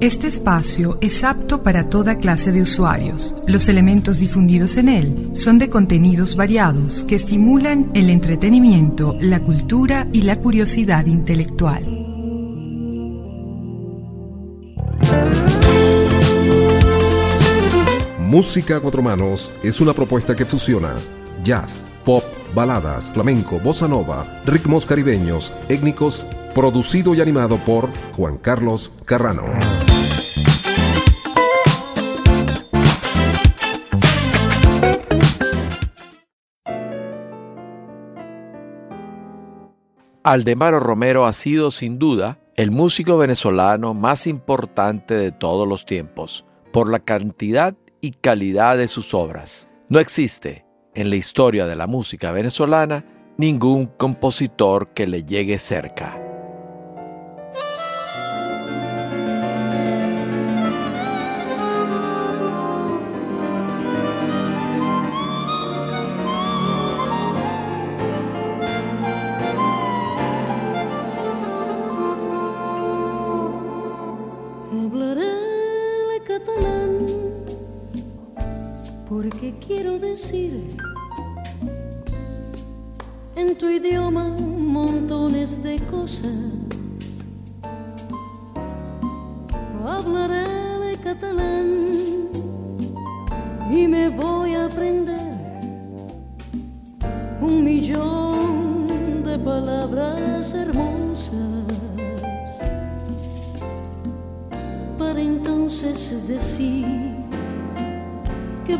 Este espacio es apto para toda clase de usuarios. Los elementos difundidos en él son de contenidos variados que estimulan el entretenimiento, la cultura y la curiosidad intelectual. Música a cuatro manos es una propuesta que fusiona jazz, pop, baladas, flamenco, bossa nova, ritmos caribeños, étnicos, producido y animado por Juan Carlos Carrano. Aldemaro Romero ha sido sin duda el músico venezolano más importante de todos los tiempos, por la cantidad y calidad de sus obras. No existe en la historia de la música venezolana ningún compositor que le llegue cerca.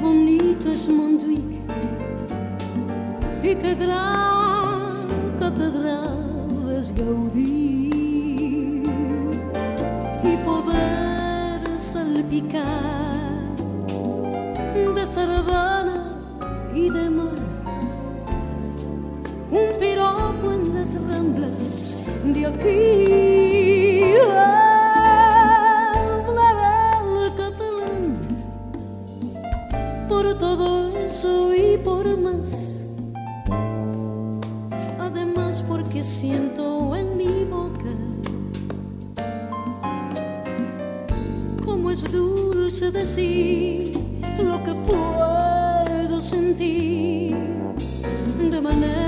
bonito és Montjuïc e que gran catedral és Gaudí e poder salpicar de sardana e de mar um piropo em les Ramblas de Oh. por todo eso y por más. Además porque siento en mi boca como es dulce decir lo que puedo sentir de manera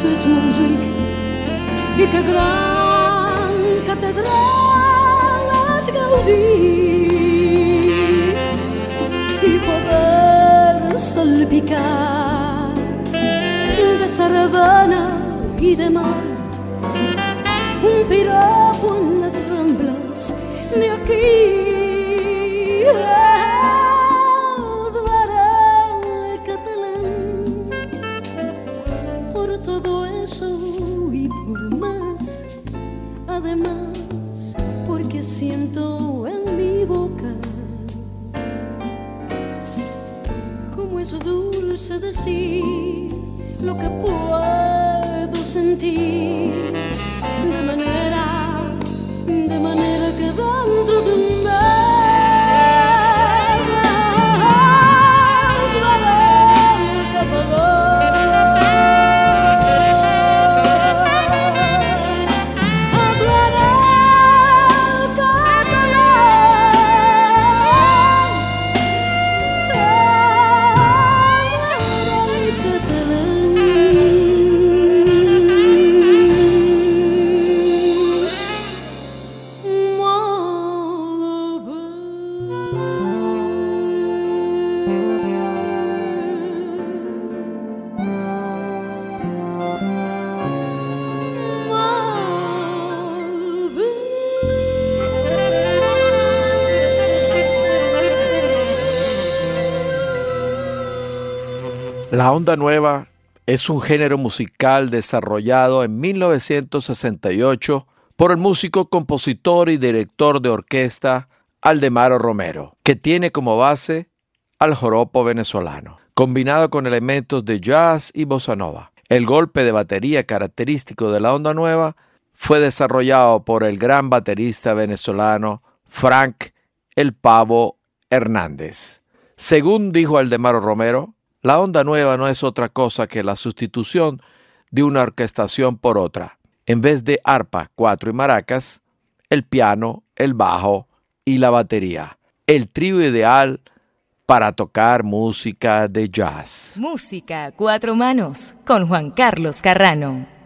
tu ets Montjuïc i que gran catedral has gaudit i poder salpicar de sardana i de mar un piropo en les rambles d'aquí es dulce decir lo que puedo sentir. De manera, de manera que dentro de mí onda nueva es un género musical desarrollado en 1968 por el músico, compositor y director de orquesta Aldemaro Romero, que tiene como base al joropo venezolano, combinado con elementos de jazz y bossa nova. El golpe de batería característico de la onda nueva fue desarrollado por el gran baterista venezolano Frank El Pavo Hernández. Según dijo Aldemaro Romero, la onda nueva no es otra cosa que la sustitución de una orquestación por otra. En vez de arpa, cuatro y maracas, el piano, el bajo y la batería. El trío ideal para tocar música de jazz. Música cuatro manos con Juan Carlos Carrano.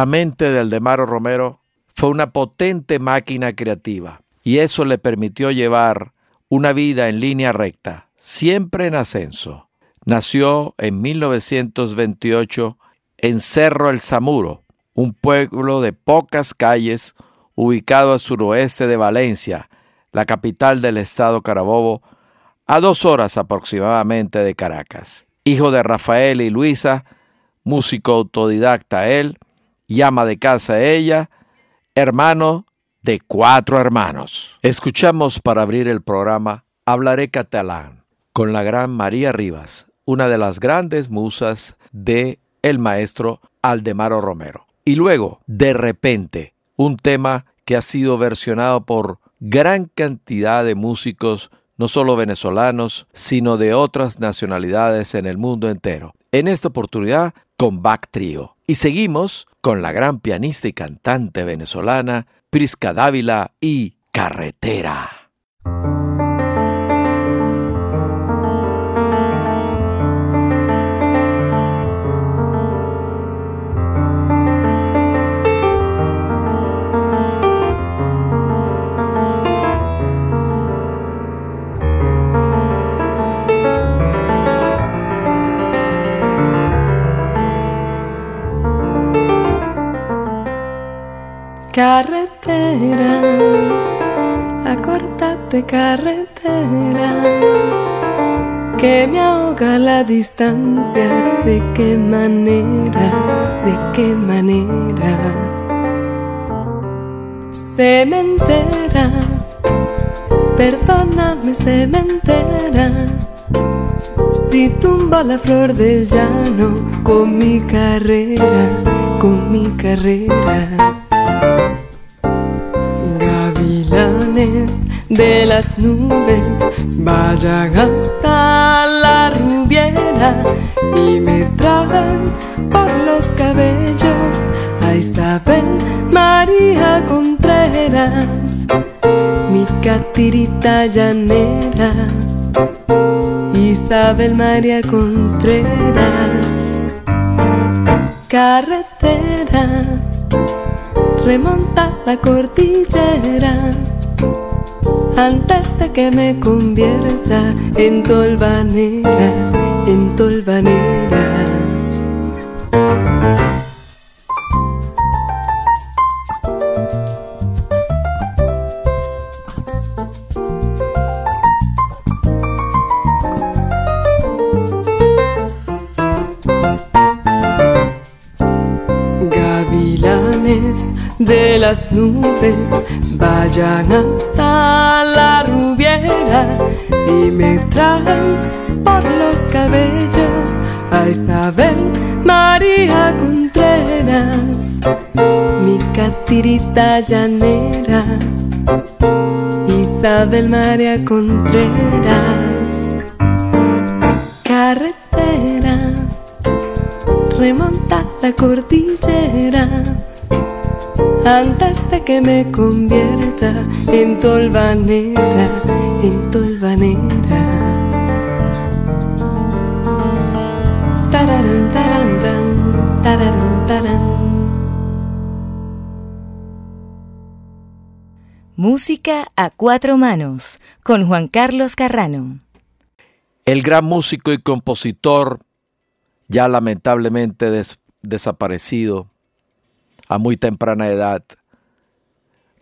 La mente de Aldemaro Romero fue una potente máquina creativa y eso le permitió llevar una vida en línea recta, siempre en ascenso. Nació en 1928 en Cerro El Zamuro, un pueblo de pocas calles ubicado al suroeste de Valencia, la capital del estado Carabobo, a dos horas aproximadamente de Caracas. Hijo de Rafael y Luisa, músico autodidacta él, llama de casa ella, hermano de cuatro hermanos. Escuchamos para abrir el programa Hablaré catalán con la gran María Rivas, una de las grandes musas de el maestro Aldemaro Romero. Y luego, de repente, un tema que ha sido versionado por gran cantidad de músicos, no solo venezolanos, sino de otras nacionalidades en el mundo entero. En esta oportunidad, con Back Trio. Y seguimos con la gran pianista y cantante venezolana Prisca Dávila y Carretera. Carretera, acórtate carretera, que me ahoga la distancia, de qué manera, de qué manera. Se perdóname, se. Si tumba la flor del llano con mi carrera, con mi carrera. De las nubes vayan hasta la rubiera y me tragan por los cabellos a Isabel María Contreras, mi catirita llanera. Isabel María Contreras, carretera, remonta la cordillera antes de que me convierta en tolvanera, en tolvanera. Las nubes vayan hasta la rubiera y me traen por los cabellos a Isabel María Contreras, mi catirita llanera, Isabel María Contreras, carretera, remonta la cordillera antes de que me convierta en tolvanera, en tolvanera. Tararán, tararán, tararán, tararán. Música a cuatro manos con Juan Carlos Carrano. El gran músico y compositor, ya lamentablemente desaparecido a muy temprana edad,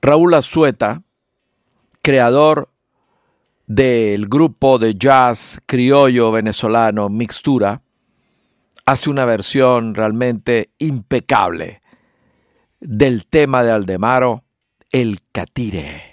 Raúl Azueta, creador del grupo de jazz criollo venezolano Mixtura, hace una versión realmente impecable del tema de Aldemaro, El Catire.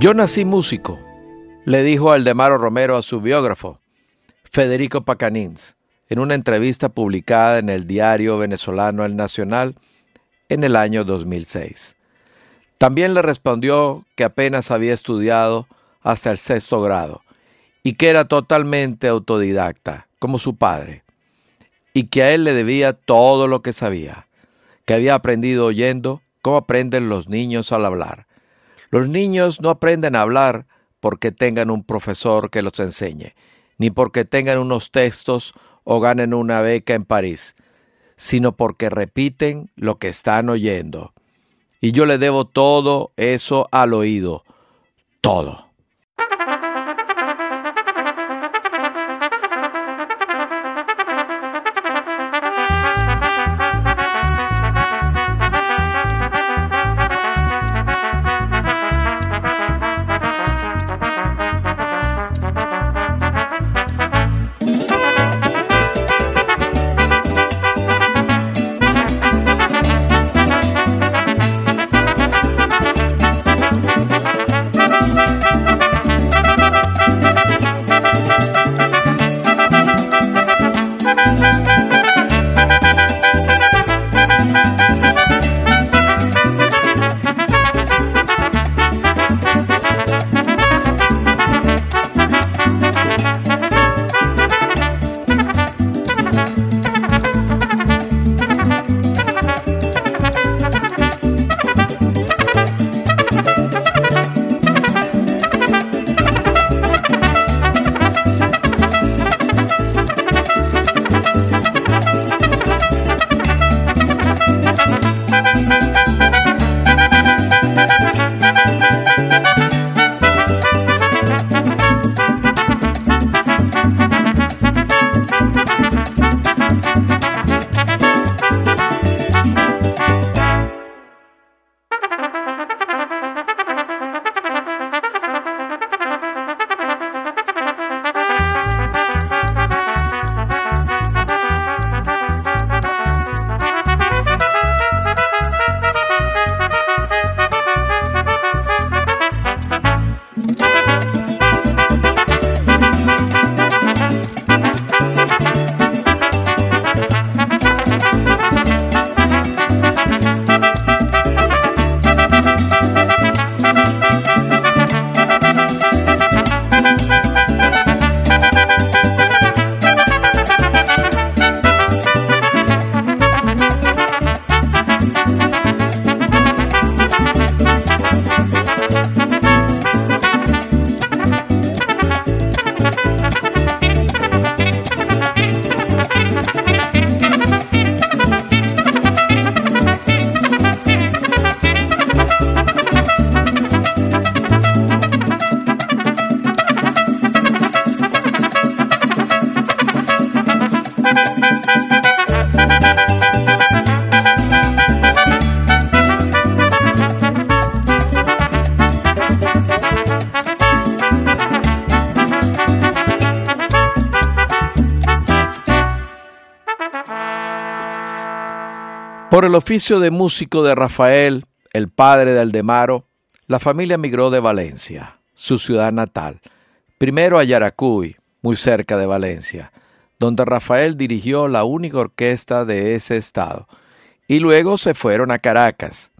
Yo nací músico, le dijo Aldemaro Romero a su biógrafo, Federico Pacanins, en una entrevista publicada en el diario venezolano El Nacional en el año 2006. También le respondió que apenas había estudiado hasta el sexto grado y que era totalmente autodidacta, como su padre, y que a él le debía todo lo que sabía, que había aprendido oyendo como aprenden los niños al hablar. Los niños no aprenden a hablar porque tengan un profesor que los enseñe, ni porque tengan unos textos o ganen una beca en París, sino porque repiten lo que están oyendo. Y yo le debo todo eso al oído, todo. Por el oficio de músico de Rafael, el padre de Aldemaro, la familia emigró de Valencia, su ciudad natal, primero a Yaracuy, muy cerca de Valencia, donde Rafael dirigió la única orquesta de ese estado, y luego se fueron a Caracas.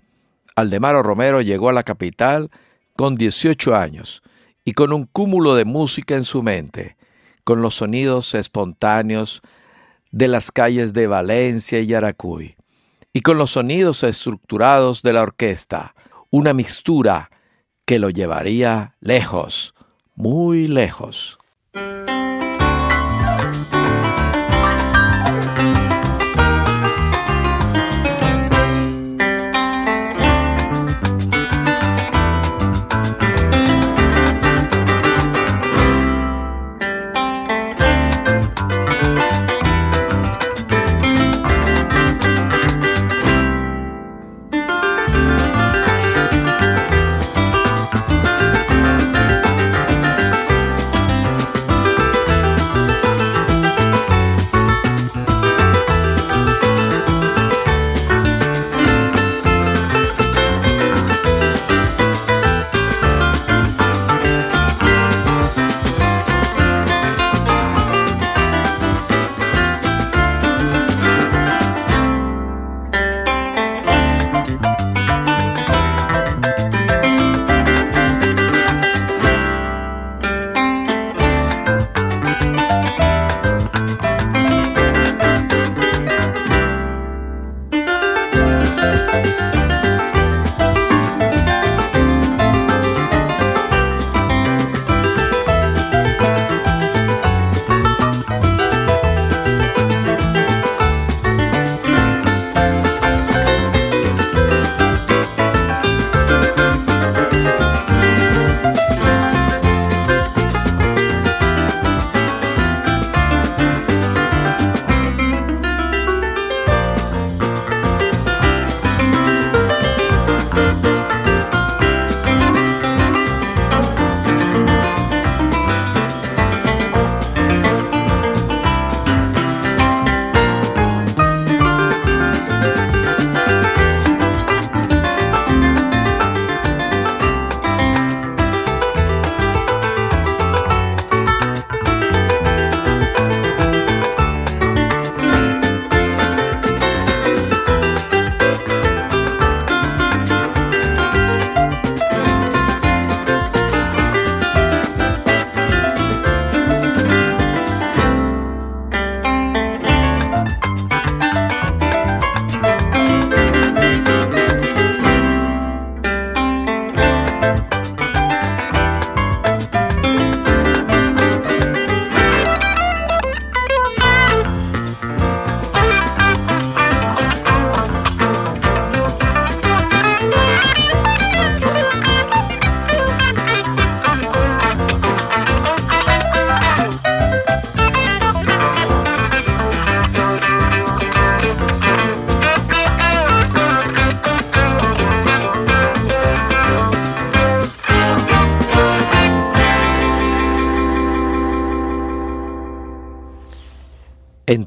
Aldemaro Romero llegó a la capital con 18 años y con un cúmulo de música en su mente, con los sonidos espontáneos de las calles de Valencia y Yaracuy y con los sonidos estructurados de la orquesta, una mixtura que lo llevaría lejos, muy lejos.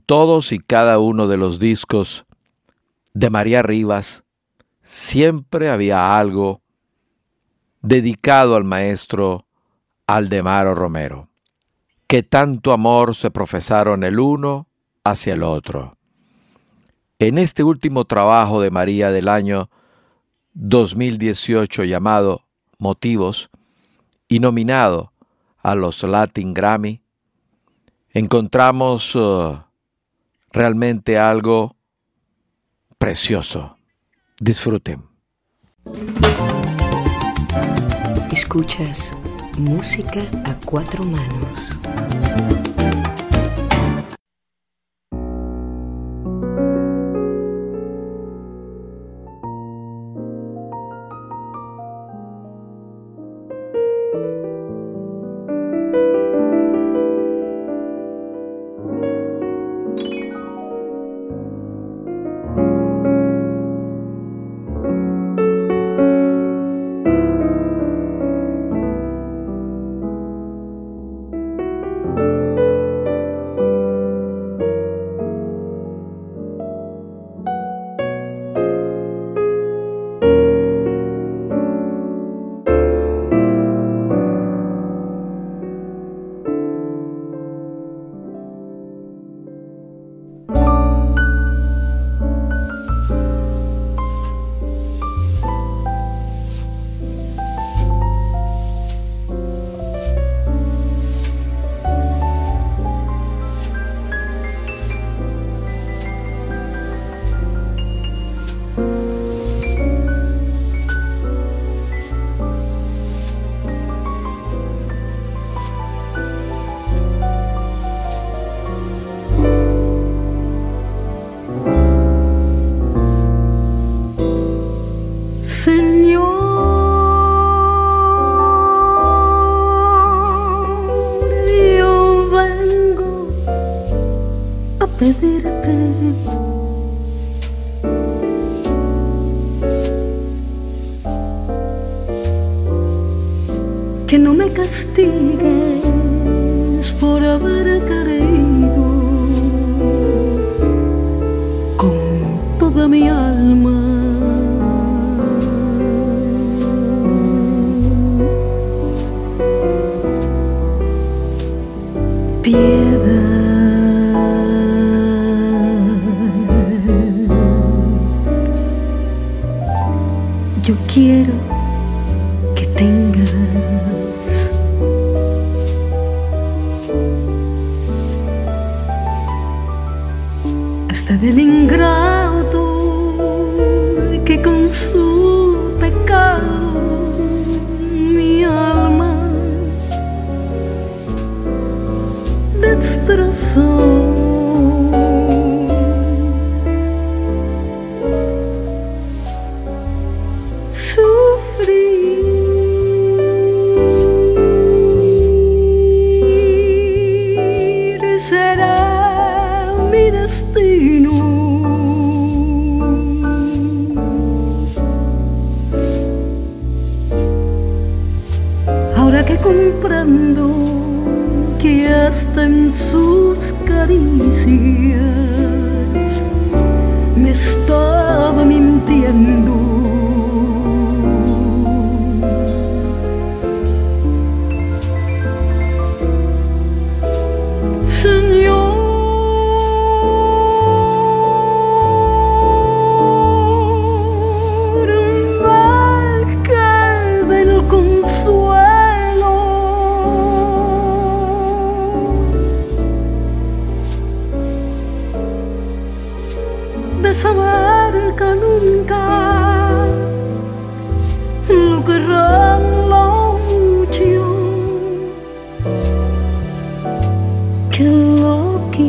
Todos y cada uno de los discos de María Rivas siempre había algo dedicado al maestro Aldemaro Romero, que tanto amor se profesaron el uno hacia el otro. En este último trabajo de María del año 2018 llamado Motivos y nominado a los Latin Grammy, encontramos uh, realmente algo precioso. Disfruten. Escuchas música a cuatro manos.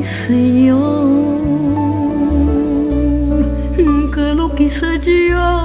Señor, que lo quise yo.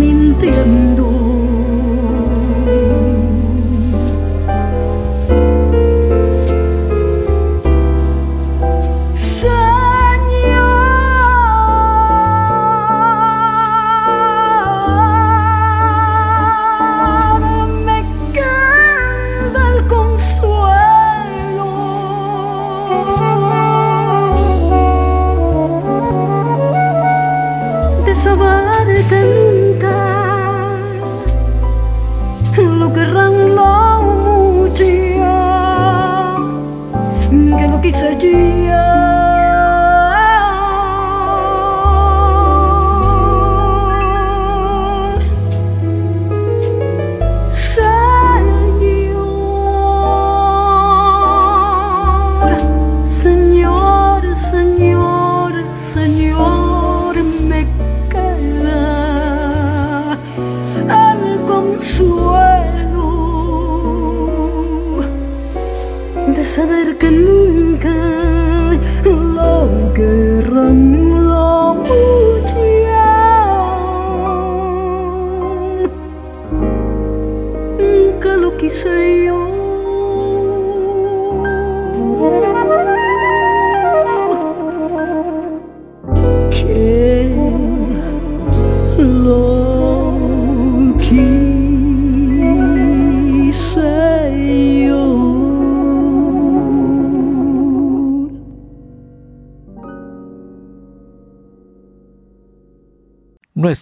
nên tìm đủ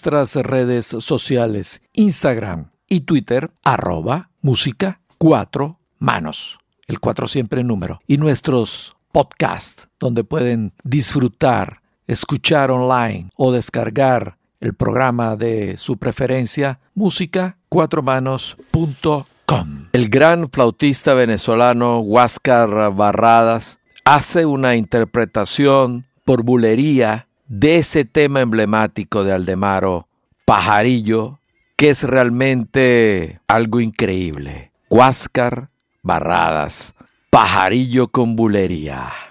nuestras redes sociales, Instagram y Twitter, arroba música cuatro manos, el cuatro siempre número, y nuestros podcasts, donde pueden disfrutar, escuchar online o descargar el programa de su preferencia, música cuatro manos.com. El gran flautista venezolano Huáscar Barradas hace una interpretación por bulería de ese tema emblemático de Aldemaro, Pajarillo, que es realmente algo increíble. Huáscar Barradas, Pajarillo con bulería.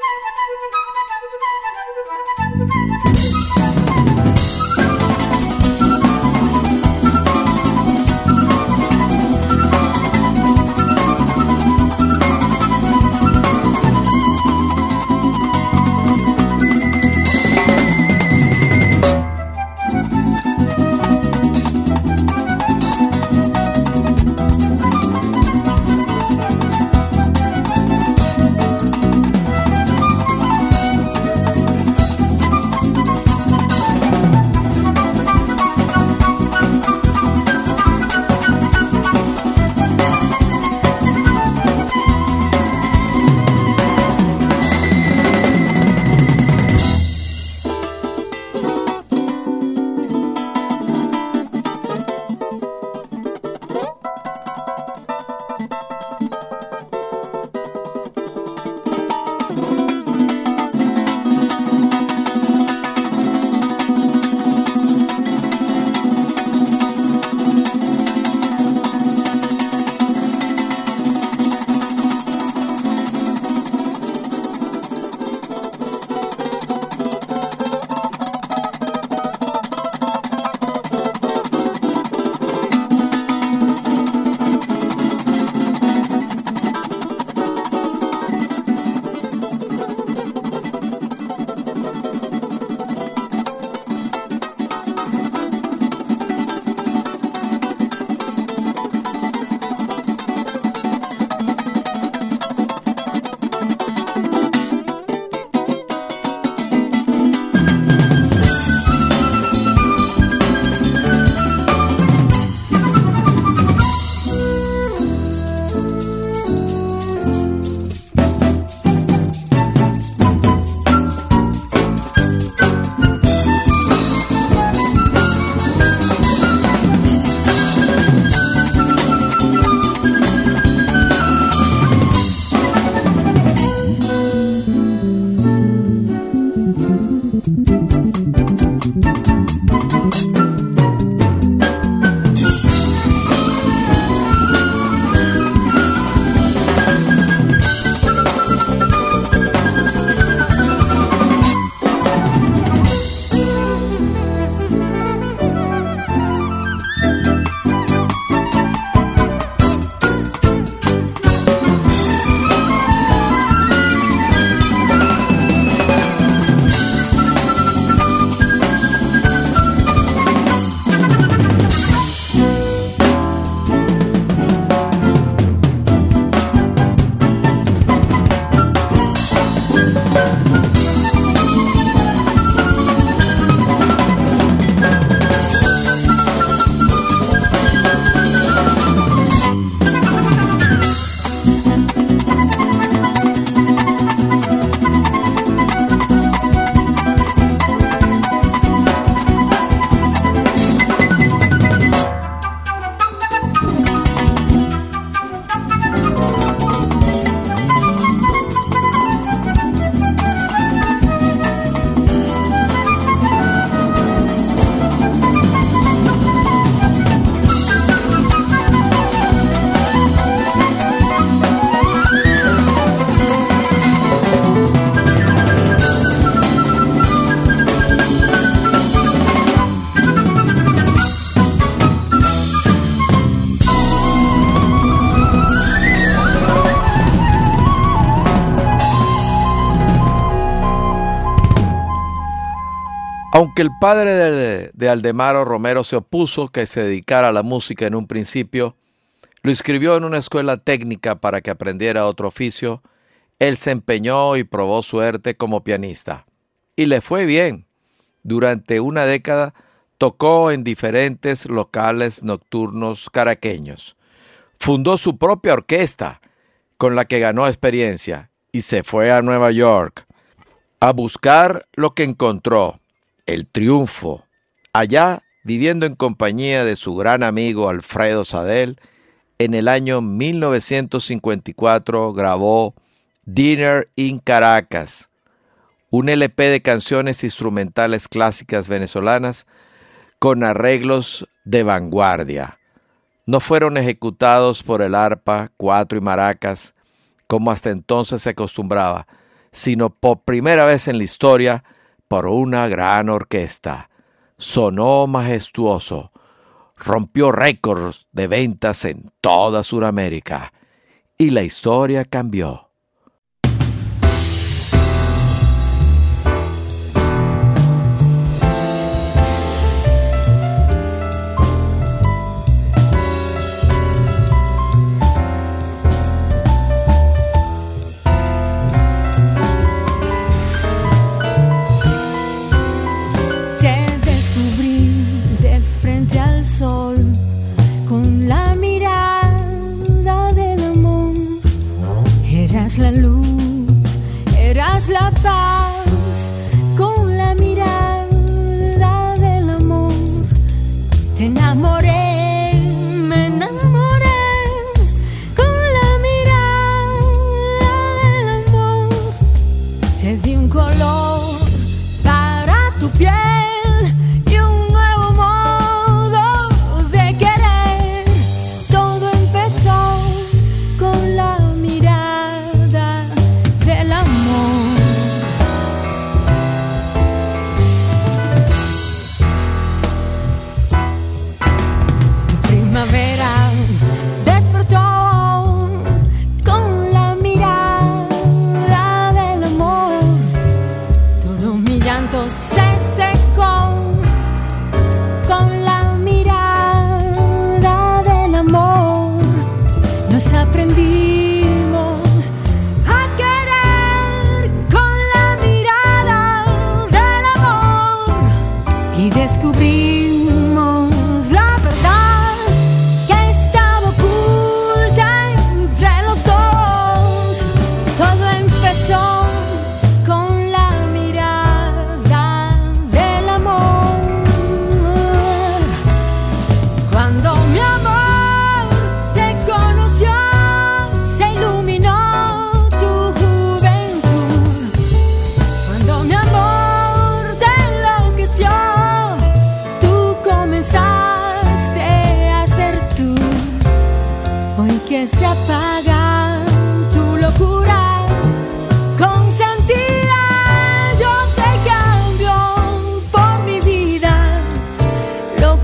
thank you Aunque el padre de, de, Aldemaro Romero se opuso que se dedicara a la música en un principio, lo inscribió en una escuela técnica para que aprendiera otro oficio, él se empeñó y probó suerte como pianista. Y le fue bien. Durante una década tocó en diferentes locales nocturnos caraqueños. Fundó su propia orquesta, con la que ganó experiencia, y se fue a Nueva York a buscar lo que encontró el triunfo. Allá, viviendo en compañía de su gran amigo Alfredo Sadel, en el año 1954 grabó Dinner in Caracas, un LP de canciones instrumentales clásicas venezolanas con arreglos de vanguardia. No fueron ejecutados por el arpa, cuatro y maracas, como hasta entonces se acostumbraba, sino por primera vez en la historia por una gran orquesta. Sonó majestuoso, rompió récords de ventas en toda Sudamérica y la historia cambió. 吧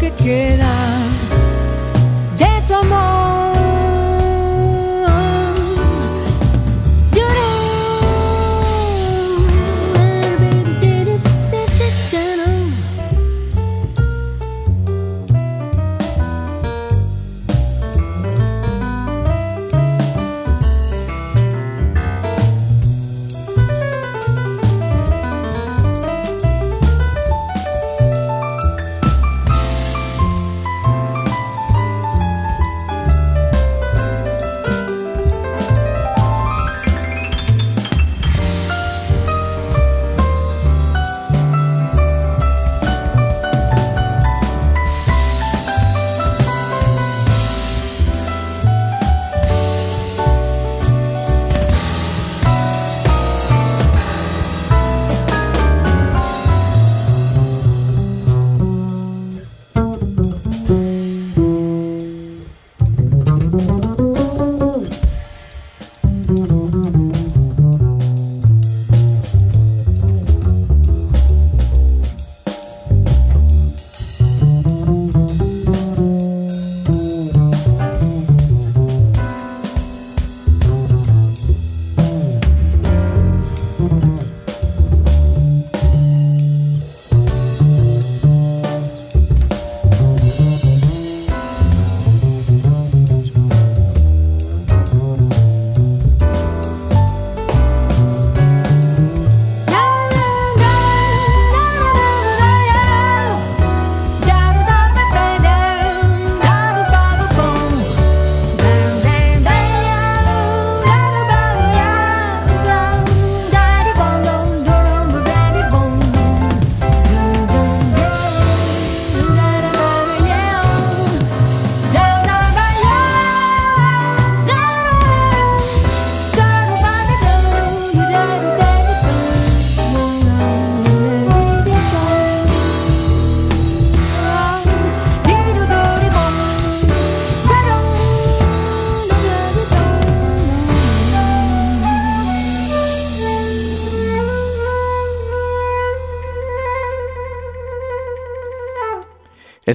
que queda.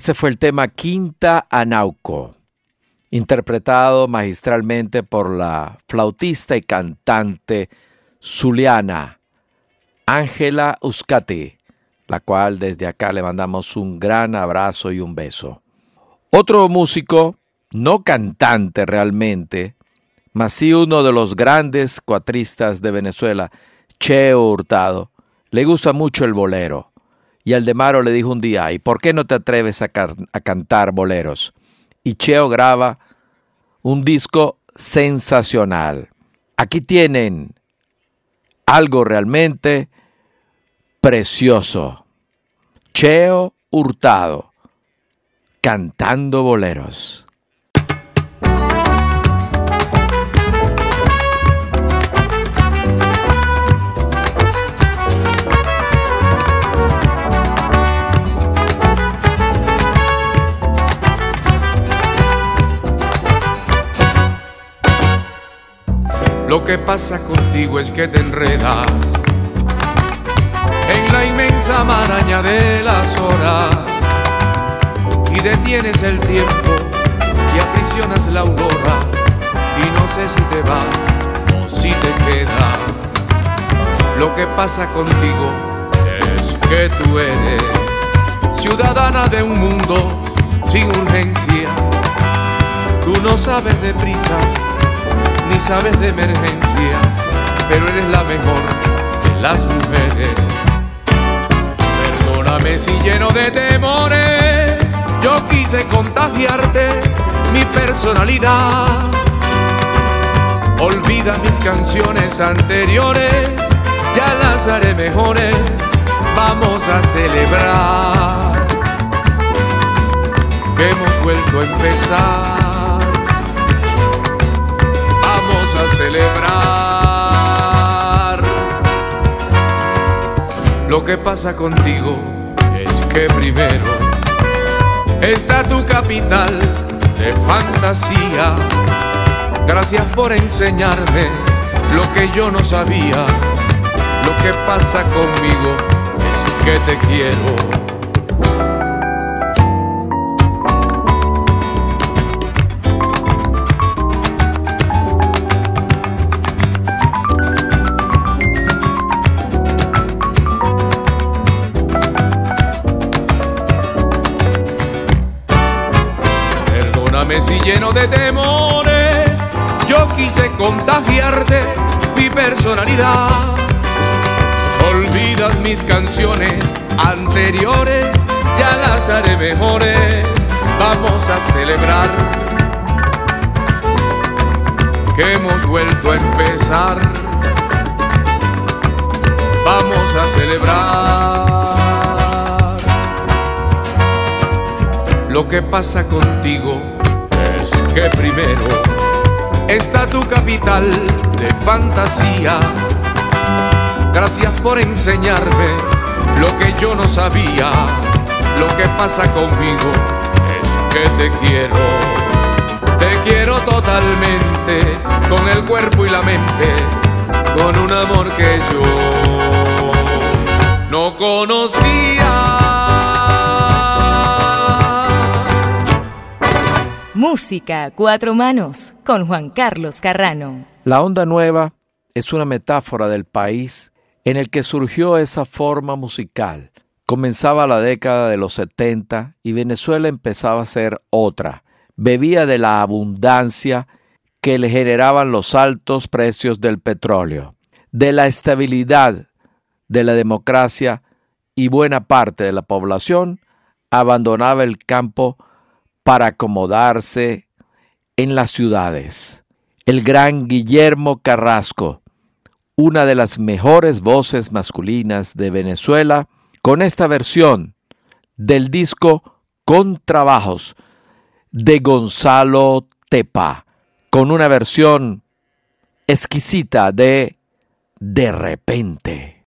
Este fue el tema Quinta Anauco, interpretado magistralmente por la flautista y cantante zuliana Ángela Uscati, la cual desde acá le mandamos un gran abrazo y un beso. Otro músico, no cantante realmente, mas sí uno de los grandes cuatristas de Venezuela, Cheo Hurtado, le gusta mucho el bolero. Y Aldemaro le dijo un día, ¿y por qué no te atreves a, a cantar boleros? Y Cheo graba un disco sensacional. Aquí tienen algo realmente precioso. Cheo Hurtado, cantando boleros. Lo que pasa contigo es que te enredas en la inmensa maraña de las horas y detienes el tiempo y aprisionas la aurora y no sé si te vas o si te quedas. Lo que pasa contigo es que tú eres ciudadana de un mundo sin urgencias. Tú no sabes de prisas ni sabes de emergencias, pero eres la mejor de las mujeres. Perdóname si lleno de temores, yo quise contagiarte mi personalidad. Olvida mis canciones anteriores, ya las haré mejores, vamos a celebrar que hemos vuelto a empezar. Celebrar. Lo que pasa contigo es que primero está tu capital de fantasía. Gracias por enseñarme lo que yo no sabía. Lo que pasa conmigo es que te quiero si lleno de temores yo quise contagiarte mi personalidad. Olvidas mis canciones anteriores, ya las haré mejores. Vamos a celebrar que hemos vuelto a empezar. Vamos a celebrar lo que pasa contigo que primero está tu capital de fantasía. Gracias por enseñarme lo que yo no sabía. Lo que pasa conmigo es que te quiero. Te quiero totalmente, con el cuerpo y la mente, con un amor que yo no conocía. Música a cuatro manos con Juan Carlos Carrano. La onda nueva es una metáfora del país en el que surgió esa forma musical. Comenzaba la década de los 70 y Venezuela empezaba a ser otra. Bebía de la abundancia que le generaban los altos precios del petróleo, de la estabilidad de la democracia y buena parte de la población abandonaba el campo para acomodarse en las ciudades. El gran Guillermo Carrasco, una de las mejores voces masculinas de Venezuela, con esta versión del disco Con Trabajos de Gonzalo Tepa, con una versión exquisita de De repente.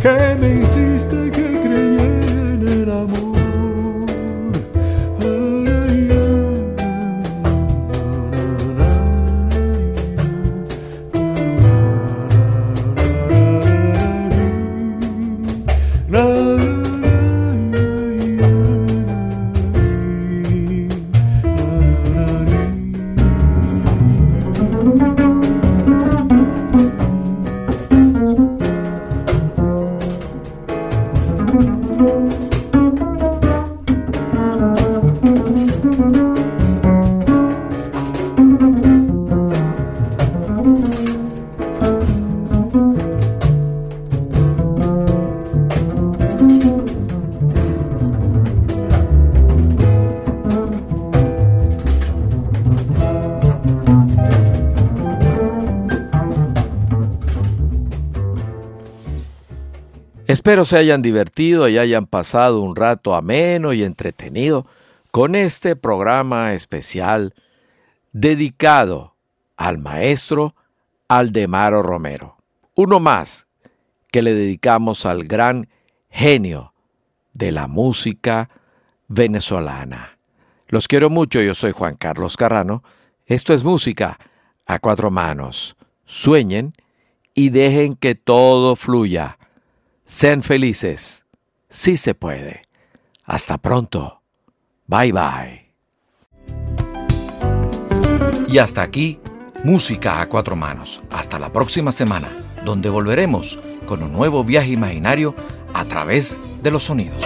Que Espero se hayan divertido y hayan pasado un rato ameno y entretenido con este programa especial dedicado al maestro Aldemaro Romero. Uno más que le dedicamos al gran genio de la música venezolana. Los quiero mucho, yo soy Juan Carlos Carrano. Esto es música a cuatro manos. Sueñen y dejen que todo fluya. Sean felices. Sí se puede. Hasta pronto. Bye bye. Y hasta aquí, Música a cuatro manos. Hasta la próxima semana, donde volveremos con un nuevo viaje imaginario a través de los sonidos.